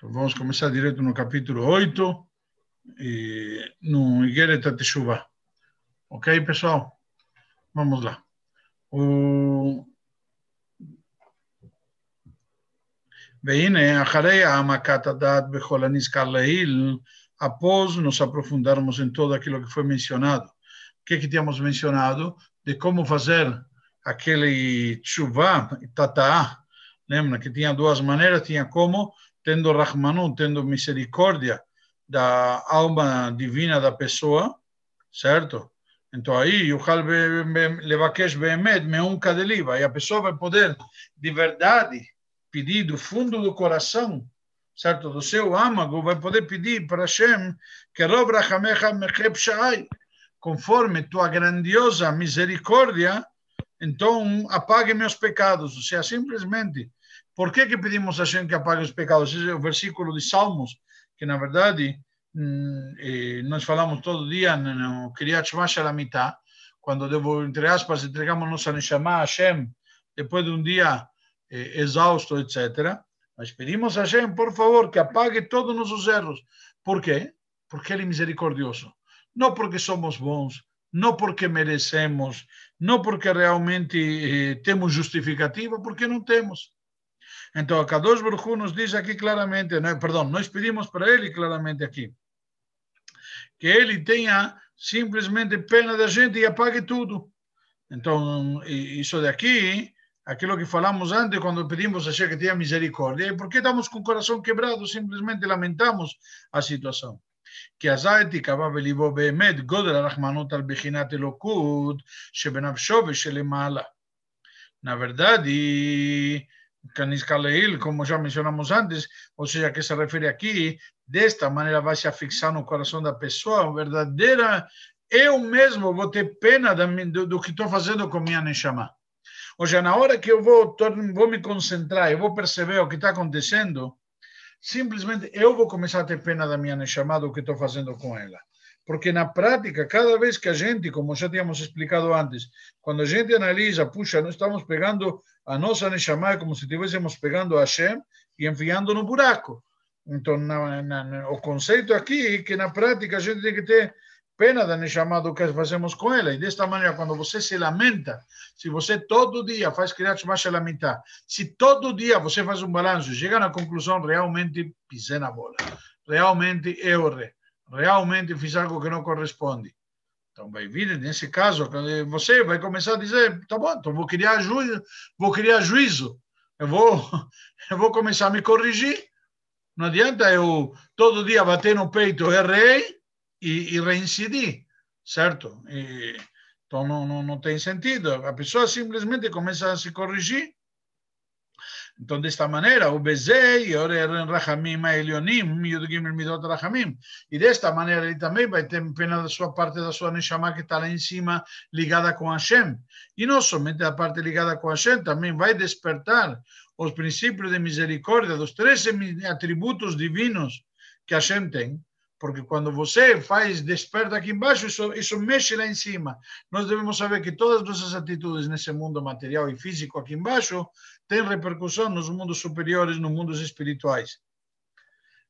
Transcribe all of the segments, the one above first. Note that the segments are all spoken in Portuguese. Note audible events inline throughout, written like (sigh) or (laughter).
Então vamos começar direto no capítulo 8, e no Igeret Teshuvah. Ok, pessoal? Vamos lá. O... והנה, אחרי העמקת הדעת בכל הנזכר לעיל, após nos aprofundarmos em todo aquilo que foi mencionado. O que, que tínhamos mencionado? De como fazer aquele tshuva, tataá, lembra que tinha duas maneiras, tinha como, tendo Rahmanu, tendo misericórdia da alma divina da pessoa, certo? Então aí, Yuhal Levakesh Behemet, Meum Kadeliva, e a pessoa vai poder, de verdade, pedir do fundo do coração, certo? Do seu âmago, vai poder pedir para Hashem que Rob Rachamecha Mecheb Shai, conforme tua grandiosa misericórdia, então apague meus pecados. Ou seja, simplesmente, por que, que pedimos a Hashem que apague os pecados? Esse é o versículo de Salmos, que na verdade eh, nós falamos todo dia no Kriyat Shema Shalamitah, quando devo, entre aspas, entregamos nossa Neshama a Hashem, depois de um dia eh, exausto, etc. Mas pedimos a Hashem, por favor, que apague todos os nossos erros. Por quê? Porque Ele é misericordioso. Não porque somos bons, não porque merecemos, não porque realmente eh, temos justificativa, porque não temos. Então, a Kadosh Baruch nos diz aqui claramente, né? perdão, nós pedimos para ele claramente aqui, que ele tenha simplesmente pena da gente e apague tudo. Então, isso daqui, aquilo que falamos antes, quando pedimos a que tenha misericórdia, é porque estamos com o coração quebrado, simplesmente lamentamos a situação. כי אזי תיקבע בליבו באמת גודל הרחמנות על בחינת אלוקות שבנפשו ושלמעלה. Na verdade, Canis Kaleil, como já mencionamos antes, ou seja, que se refere aqui, desta maneira vai se afixar no coração da pessoa, verdadeira, eu mesmo vou ter pena do, do que estou fazendo com minha Neshama. Ou seja, na hora que eu vou, vou me concentrar, eu vou perceber o que está acontecendo, simplesmente eu vou começar a ter pena da minha Neshama, do que estou fazendo com ela. Porque na prática, cada vez que a gente, como já tínhamos explicado antes, quando a gente analisa, puxa, nós estamos pegando a nossa Neshama como se estivéssemos pegando a Hashem e enfiando no buraco. Então, na, na, o conceito aqui é que na prática a gente tem que ter pena da Neshama do que fazemos com ela. E desta maneira, quando você se lamenta, se você todo dia faz Kriyat Shema Shalamitah, se todo dia você faz um balanço, chega na conclusão, realmente pisei na bola. Realmente eu errei realmente fiz algo que não corresponde. Então vai vir, nesse caso, você vai começar a dizer, tá bom, então vou criar juízo, vou criar juízo, eu vou, (laughs) eu vou começar a me corrigir. Não adianta eu todo dia bater no peito, errei e, e reincidir, certo? E, então não, não, não tem sentido. A pessoa simplesmente começa a se corrigir então, desta maneira, o Bezei, Rachamim, Elionim, Yudgim, Midot Rachamim. E desta maneira, ele também vai ter pena da sua parte da sua Neshama que está lá em cima, ligada com Hashem. E não somente a parte ligada com Hashem, também vai despertar os princípios de misericórdia, dos 13 atributos divinos que Hashem tem, porque quando você faz desperta aqui embaixo, isso, isso mexe lá em cima. Nós devemos saber que todas as nossas atitudes nesse mundo material e físico aqui embaixo têm repercussão nos mundos superiores, nos mundos espirituais.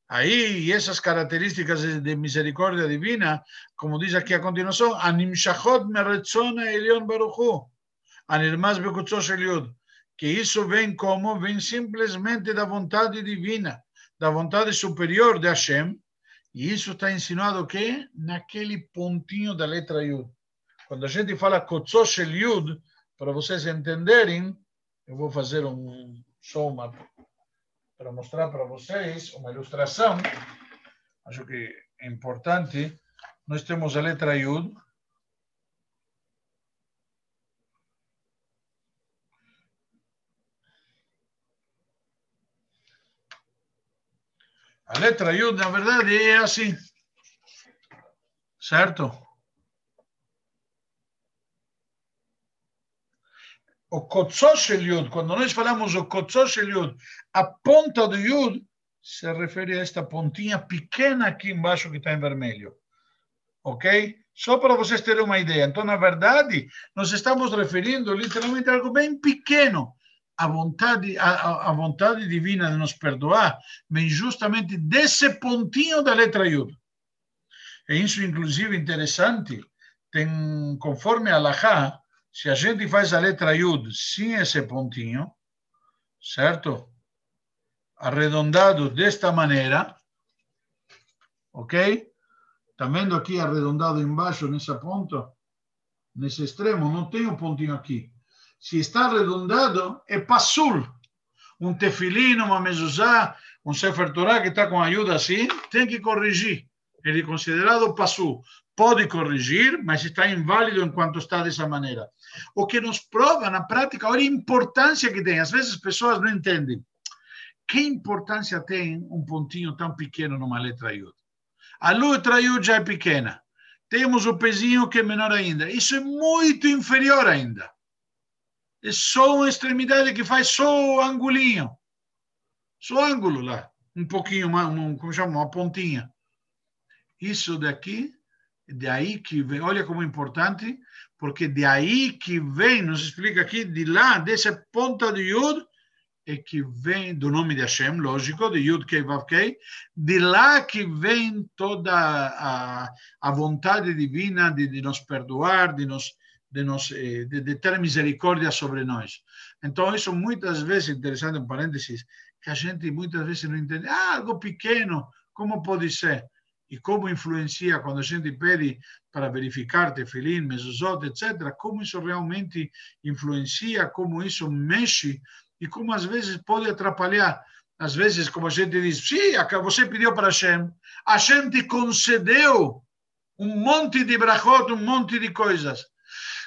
Aí, essas características de misericórdia divina, como diz aqui a continuação, Animshachot meretzona elion baruchu, anirmas bekutzosh eliud, que isso vem como? Vem simplesmente da vontade divina, da vontade superior de Hashem, e isso está ensinado o quê? Naquele pontinho da letra Yud. Quando a gente fala Kotzoshel Yud, para vocês entenderem, eu vou fazer um só uma para mostrar para vocês uma ilustração. Acho que é importante. Nós temos a letra Yud. A letra Yud, na verdade, é assim. Certo? O Kotzoshel Yud, quando nós falamos o Kotzoshel Yud, a ponta do Yud se refere a esta pontinha pequena aqui embaixo que está em vermelho. Ok? Só para vocês terem uma ideia. Então, na verdade, nós estamos referindo literalmente a algo bem pequeno a vontade, a, a vontade divina de nos perdoar vem justamente desse pontinho da letra Yud. E isso, inclusive, interessante, tem, conforme a Lahá, se a gente faz a letra Yud sem esse pontinho, certo? Arredondado desta maneira, ok? Está vendo aqui arredondado embaixo, nessa ponta? Nesse extremo, não tem um pontinho aqui. Se está arredondado, é passul. Um tefilino, uma mezuzá, um sefer Torah que está com ajuda assim, tem que corrigir. Ele é considerado passul. Pode corrigir, mas está inválido enquanto está dessa maneira. O que nos prova na prática, olha a importância que tem. Às vezes as pessoas não entendem. Que importância tem um pontinho tão pequeno numa letra Yud? A letra Yud já é pequena. Temos o pezinho que é menor ainda. Isso é muito inferior ainda é só uma extremidade que faz só o angulinho. Só ângulo lá. Um pouquinho, uma, um, como chama? Uma pontinha. Isso daqui, de aí que vem, olha como é importante, porque de aí que vem, nos explica aqui, de lá, dessa ponta de Yud, é que vem do nome de Hashem, lógico, de Yud Kei Vav Kei, de lá que vem toda a, a vontade divina de, de nos perdoar, de nos de, nos, eh, de, de ter misericórdia sobre nós. Então, isso muitas vezes, interessante um parênteses, que a gente muitas vezes não entende. Ah, algo pequeno, como pode ser? E como influencia quando a gente pede para verificar tefilim, mezuzot, etc., como isso realmente influencia, como isso mexe e como às vezes pode atrapalhar. Às vezes, como a gente diz, sim, você pediu para Hashem, Hashem te concedeu um monte de brachot, um monte de coisas.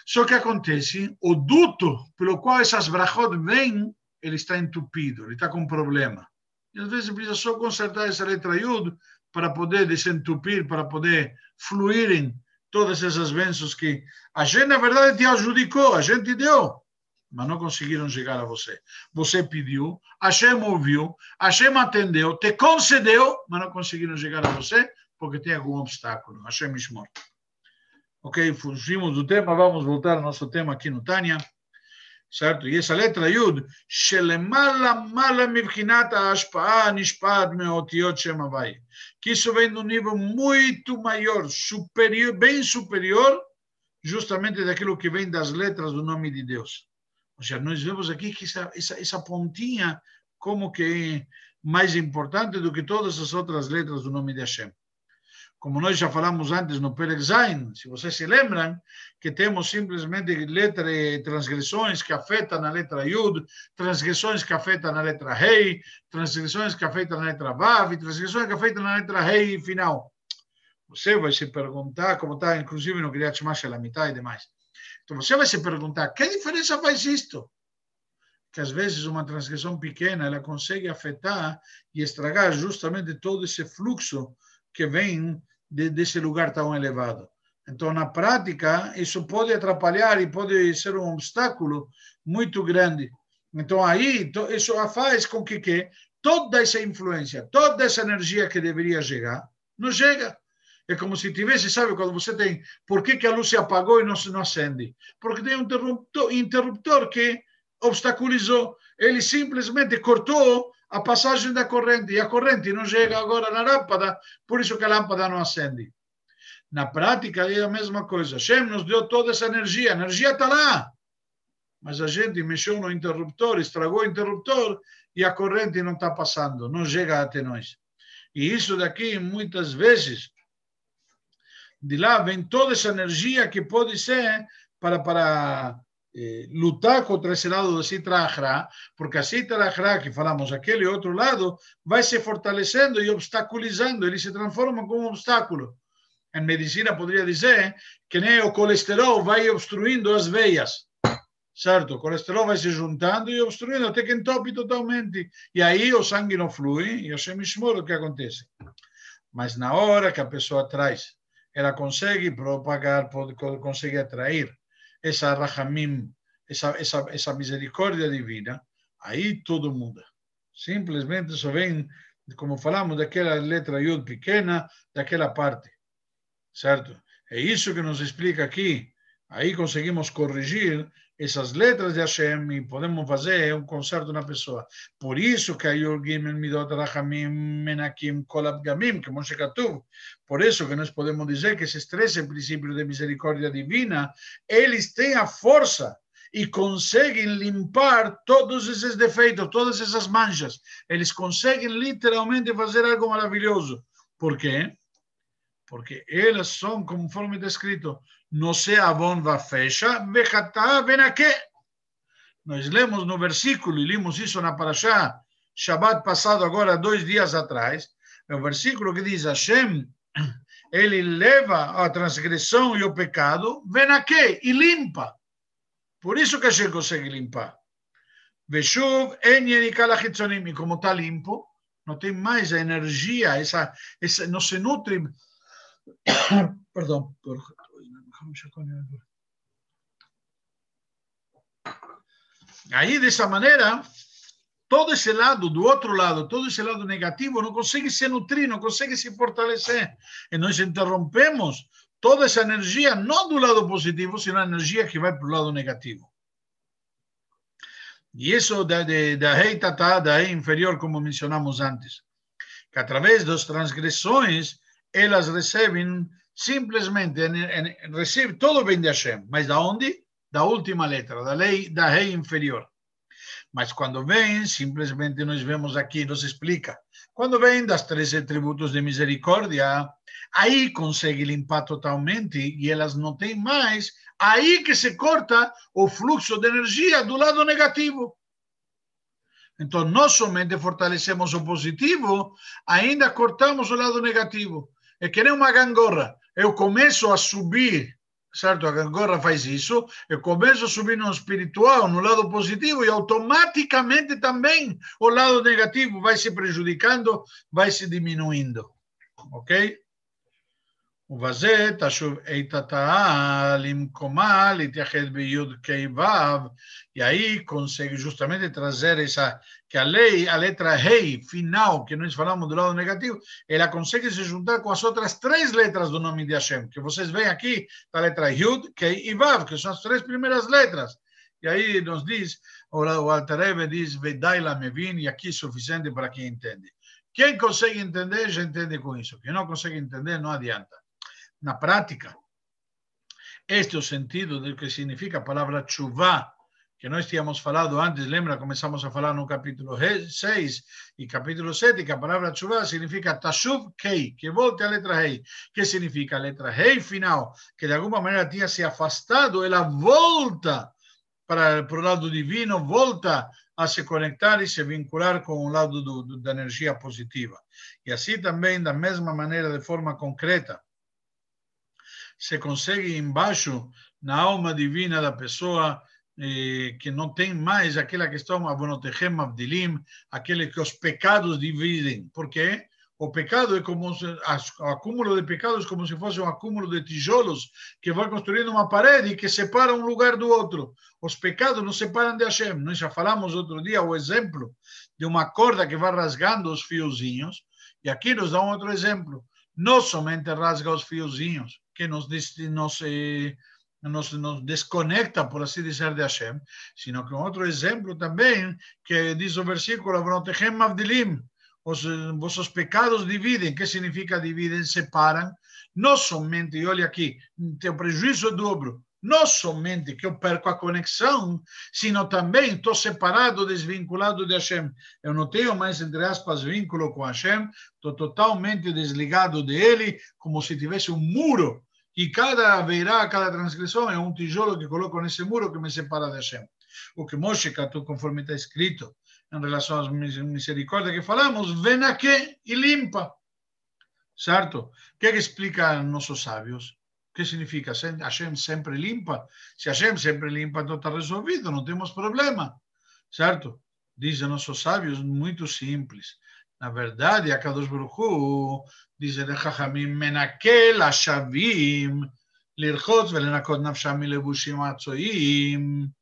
Só que acontece, o duto pelo qual essas brachot vêm, ele está entupido, ele está com problema. E às vezes precisa só consertar essa letra Yud para poder desentupir, para poder fluírem todas essas bênçãos que a gente, na verdade, te adjudicou, a gente deu, mas não conseguiram chegar a você. Você pediu, a Hashem ouviu, a Hashem atendeu, te concedeu, mas não conseguiram chegar a você porque tem algum obstáculo. A Hashem morto. Ok, fugimos do tema, vamos voltar ao nosso tema aqui no Tânia, certo? E essa letra Yud, Shelemala Mala Mivkinata Ashpa'a Nishpad Meotiot Shemavai, que isso vem um nível muito maior, superior, bem superior, justamente daquilo que vem das letras do nome de Deus. Ou seja, nós vemos aqui que essa, essa, essa pontinha como que é mais importante do que todas as outras letras do nome de Hashem como nós já falamos antes no Perek Zain, se vocês se lembram, que temos simplesmente letra, transgressões que afetam a letra Yud, transgressões que afetam a letra Rei, transgressões que afetam a letra Vav, transgressões que afetam a letra Rei final. Você vai se perguntar, como está inclusive no Kriyat Shema a mitad e demais. Então você vai se perguntar, que diferença faz isto? Que às vezes uma transgressão pequena, ela consegue afetar e estragar justamente todo esse fluxo que vem de, desse lugar tão elevado. Então, na prática, isso pode atrapalhar e pode ser um obstáculo muito grande. Então, aí, isso faz com que, que toda essa influência, toda essa energia que deveria chegar, não chega. É como se tivesse, sabe, quando você tem. Por que, que a luz se apagou e não, não acende? Porque tem um interruptor, interruptor que obstaculizou. Ele simplesmente cortou a passagem da corrente e a corrente não chega agora na lâmpada, por isso que a lâmpada não acende. Na prática é a mesma coisa. Shem nos deu toda essa energia, a energia está lá, mas a gente mexeu no interruptor, estragou o interruptor e a corrente não está passando, não chega até nós. E isso daqui, muitas vezes, de lá vem toda essa energia que pode ser para, para eh, lutar contra esse lado do Sitra Ahra, porque a Sitra Ahra, que falamos, aquele outro lado, vai se fortalecendo e obstaculizando, ele se transforma como um obstáculo. Em medicina, poderia dizer que nem o colesterol vai obstruindo as veias, certo? O colesterol vai se juntando e obstruindo até que entope totalmente. E aí o sangue não flui e o semishmor, o que acontece? Mas na hora que a pessoa traz, ela consegue propagar, pode, consegue atrair essa rahamim, essa, essa, essa misericórdia divina, aí tudo muda. Simplesmente só vem, como falamos, daquela letra Yud pequena, daquela parte. Certo? É isso que nos explica aqui. Aí conseguimos corrigir essas letras de Hashem e podemos fazer um concerto na pessoa. Por isso que a Yurgim Midot Rachamim Menakim Kolab Gamim, que Moshe por isso que nós podemos dizer que esses 13 princípios de misericórdia divina, eles têm a força e conseguem limpar todos esses defeitos, todas essas manchas. Eles conseguem literalmente fazer algo maravilhoso. Por quê? Porque elas são, conforme está escrito, no se avon va fecha, vejatá venaque. Nós lemos no versículo, e limos isso na Parashá, Shabbat passado, agora, dois dias atrás, é o versículo que diz, Hashem, ele leva a transgressão e o pecado, venaque, e limpa. Por isso que Hashem consegue limpar. Veshuv, e como está limpo, não tem mais a energia, essa, essa, não se nutre, (coughs) perdão, por, Aí, dessa maneira, todo esse lado, do outro lado, todo esse lado negativo, não consegue se nutrir, não consegue se fortalecer. E nós interrompemos toda essa energia, não do lado positivo, sino a energia que vai para o lado negativo. E isso da, da rei tatá, da rei inferior, como mencionamos antes, que através das transgressões, elas recebem simplesmente recebe todo o bem de Hashem, mas da onde? Da última letra, da lei, da rei inferior. Mas quando vem, simplesmente nós vemos aqui, nos explica, quando vem das três atributos de misericórdia, aí consegue limpar totalmente e elas não têm mais, aí que se corta o fluxo de energia do lado negativo. Então, não somente fortalecemos o positivo, ainda cortamos o lado negativo É que nem uma gangorra eu começo a subir, certo? A gangorra faz isso, eu começo a subir no espiritual, no lado positivo, e automaticamente também o lado negativo vai se prejudicando, vai se diminuindo. Ok? ובזה תשוב איתתה למקומה, להתייחד ביוד כ"ו, e aí consegue justamente trazer essa, que a lei, a letra rei final, que nós falamos do lado negativo, ela consegue se juntar com as outras três letras do nome de Hashem, que vocês veem aqui, a letra Yud, Kei e Vav, que são as três primeiras letras. E aí nos diz, o Alter Rebbe diz, Vedai mevin, e aqui é suficiente para quem entende. Quem consegue entender, já entende com isso. Quem não consegue entender, não adianta na prática. Este é o sentido do que significa a palavra chuvá, que nós tínhamos falado antes, lembra? Começamos a falar no capítulo 6 e capítulo 7, que a palavra chuvá significa tashuv kei, que volte a letra rei. que significa a letra rei final, que de alguma maneira tinha se afastado, ela volta para, para o lado divino, volta a se conectar e se vincular com o lado do, do, da energia positiva. E assim também, da mesma maneira, de forma concreta, se consegue embaixo na alma divina da pessoa eh, que não tem mais aquela questão avonotechem avdilim, aquele que os pecados dividem. Por quê? O pecado é como o acúmulo de pecados como se fosse um acúmulo de tijolos que vai construindo uma parede e que separa um lugar do outro. Os pecados não separam de Hashem. Nós já falamos outro dia o exemplo de uma corda que vai rasgando os fiozinhos. E aqui nos dá um outro exemplo. Não somente rasga os fiozinhos, que nos, nos, eh, nos, nos, desconecta, por assim dizer, de Hashem, sino que um outro exemplo também, que diz o versículo, os vossos pecados dividem. que significa dividem? Separam. Não somente, e olha aqui, tem o prejuízo dobro. Não somente que eu perco a conexão, sino também estou separado, desvinculado de Hashem. Eu não tenho mais, entre aspas, vínculo com Hashem, estou totalmente desligado dele, como se tivesse um muro e cada verá, cada transgressão é um tijolo que coloco nesse muro que me separa de Hashem. O que Moshe catou conforme está escrito em relação às misericórdias que falamos, vem aqui e limpa. Certo? O que, é que explica nossos sábios? O que significa? Hashem sempre limpa? Se Hashem sempre limpa, então está resolvido, não temos problema. Certo? Dizem nossos sábios, muito simples. Na verdade, a Kadosh Baruch Hu, diz ele, Chachamim, menakel ashavim, lirchotz velenakot nafsham milebushim atzoim.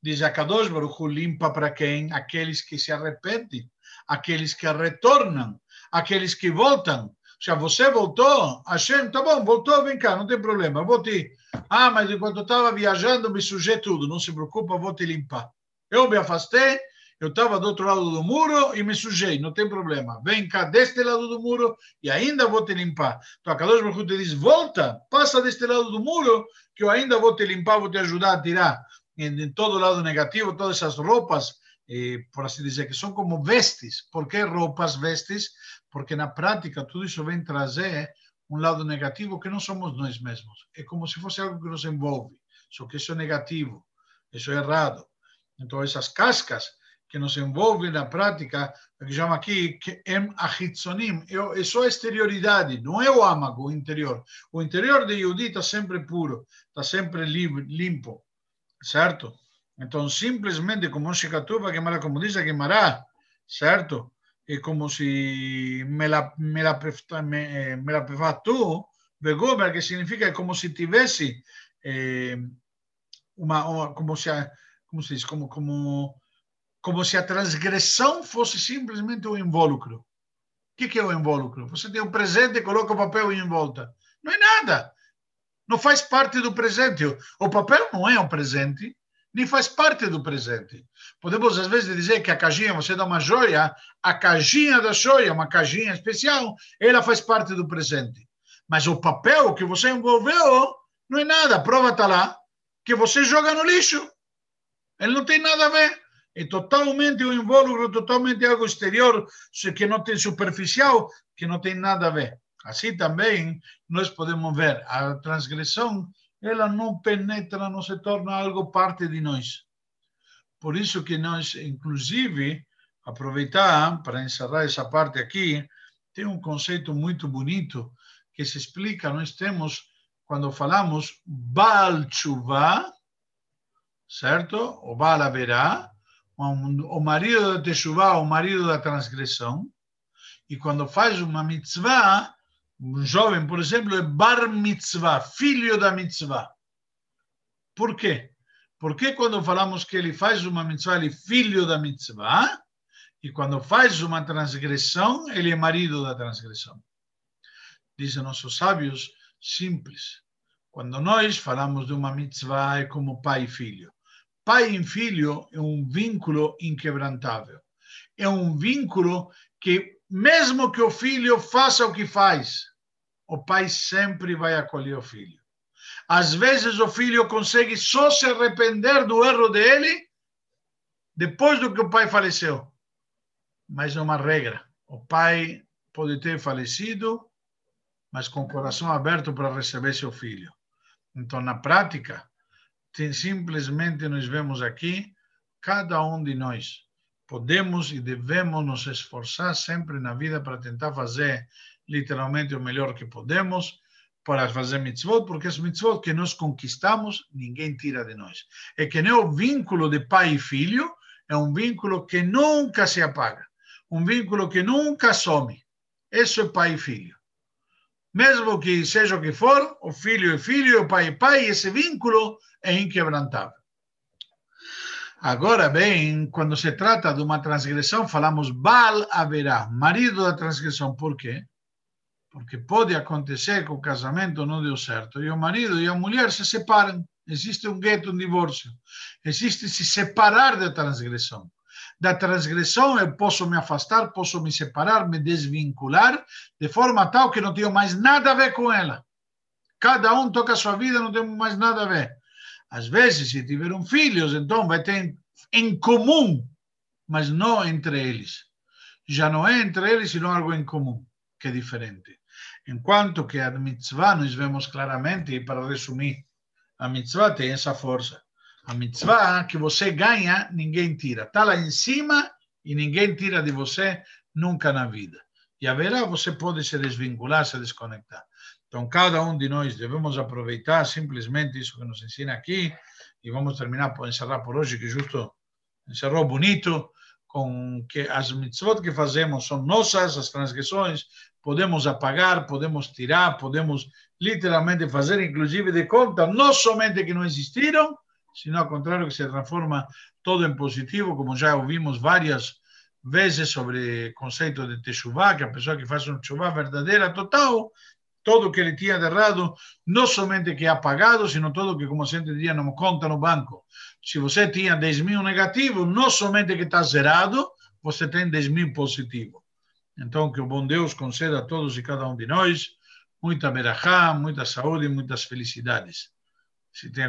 Diz a Kadosh Baruch Hu, limpa para quem? Aqueles que se arrependem, aqueles que retornam, aqueles que voltam. Já você voltou, Hashem, tá bom, voltou, vem cá, não tem problema, vou te Ah, mas enquanto estava viajando, me sujei tudo. Não se preocupa, vou te limpar. Eu me afastei, eu estava do outro lado do muro e me sujei, não tem problema. Vem cá deste lado do muro e ainda vou te limpar. Então a Kadosh Baruch te diz, volta, passa deste lado do muro que eu ainda vou te limpar, vou te ajudar a tirar em, em todo lado negativo, todas essas roupas, por assim dizer, que são como vestes. Por que roupas, vestes? Porque na prática tudo isso vem trazer um lado negativo que não somos nós mesmos. É como se fosse algo que nos envolve. Só que isso é negativo, isso é errado. Então essas cascas que nos envolvem na prática, que chama aqui que em achitzonim, é só a exterioridade, não é o âmago, o interior. O interior de Yehudi está sempre puro, está sempre limpo, certo? Então, simplesmente, como Shikatuba, Gemara, como diz a Gemara, certo? É como se me la, me la, me, me la tu, Begober, que significa é como se tivesse eh, uma, uma, como se, como se diz, como, como como se a transgressão fosse simplesmente um invólucro. O que é o invólucro? Você tem um presente e coloca o papel em volta. Não é nada. Não faz parte do presente. O papel não é um presente, nem faz parte do presente. Podemos, às vezes, dizer que a caixinha, você dá uma joia, a caixinha da joia, uma caixinha especial, ela faz parte do presente. Mas o papel que você envolveu não é nada. A prova está lá, que você joga no lixo. Ele não tem nada a ver é totalmente um invólucro, totalmente algo exterior, que não tem superficial, que não tem nada a ver. Assim também nós podemos ver a transgressão, ela não penetra, não se torna algo parte de nós. Por isso que nós, inclusive, aproveitar para encerrar essa parte aqui, tem um conceito muito bonito que se explica, nós temos, quando falamos Baal Tshuva, certo? O Baal haverá, o marido da Teshuvah, o marido da transgressão, e quando faz uma mitzvah, um jovem, por exemplo, é bar mitzvah, filho da mitzvah. Por quê? Porque quando falamos que ele faz uma mitzvah, ele é filho da mitzvah, e quando faz uma transgressão, ele é marido da transgressão. Dizem nossos sábios, simples. Quando nós falamos de uma mitzvah, é como pai e filho. Pai e filho é um vínculo inquebrantável. É um vínculo que, mesmo que o filho faça o que faz, o pai sempre vai acolher o filho. Às vezes o filho consegue só se arrepender do erro dele depois do que o pai faleceu. Mas é uma regra. O pai pode ter falecido, mas com o coração aberto para receber seu filho. Então, na prática, simplesmente nós vemos aqui, cada um de nós podemos e devemos nos esforçar sempre na vida para tentar fazer literalmente o melhor que podemos para fazer mitzvot, porque as mitzvot que nós conquistamos, ninguém tira de nós. É que nem o vínculo de pai e filho, é um vínculo que nunca se apaga, um vínculo que nunca some. Isso é pai e filho. Mesmo que seja o que for, o filho é filho, o pai é pai, esse vínculo é inquebrantável. Agora bem, quando se trata de uma transgressão, falamos Baal haverá, marido da transgressão. Por quê? Porque pode acontecer que o casamento não deu certo e o marido e a mulher se separam. Existe um gueto, um divórcio. Existe se separar da transgressão. Da transgressão eu posso me afastar, posso me separar, me desvincular, de forma tal que não tenho mais nada a ver com ela. Cada um toca a sua vida, não temos mais nada a ver. Às vezes, se tiveram filhos, então vai ter em comum, mas não entre eles. Já não é entre eles, sino algo em comum, que é diferente. Enquanto que a mitzvah, nós vemos claramente, e para resumir, a mitzvah tem essa força. A mitzvah que você ganha, ninguém tira. Está lá em cima e ninguém tira de você nunca na vida. E a verá, você pode se desvincular, se desconectar. Então, cada um de nós devemos aproveitar simplesmente isso que nos ensina aqui e vamos terminar, por encerrar por hoje, que justo encerrou bonito, com que as mitzvot que fazemos são nossas, as transgressões, podemos apagar, podemos tirar, podemos literalmente fazer, inclusive, de conta, não somente que não existiram, sino ao contrário, que se transforma todo em positivo, como já ouvimos várias vezes sobre o conceito de Teshuvah, que a pessoa que faz uma Teshuvah verdadeira, total, Todo que ele tinha de errado, não somente que é apagado, sino todo que, como a gente dizia, não conta no banco. Se você tinha 10 mil negativo, não somente que está zerado, você tem 10 mil positivo. Então, que o bom Deus conceda a todos e cada um de nós muita merajá, muita saúde e muitas felicidades. Se tem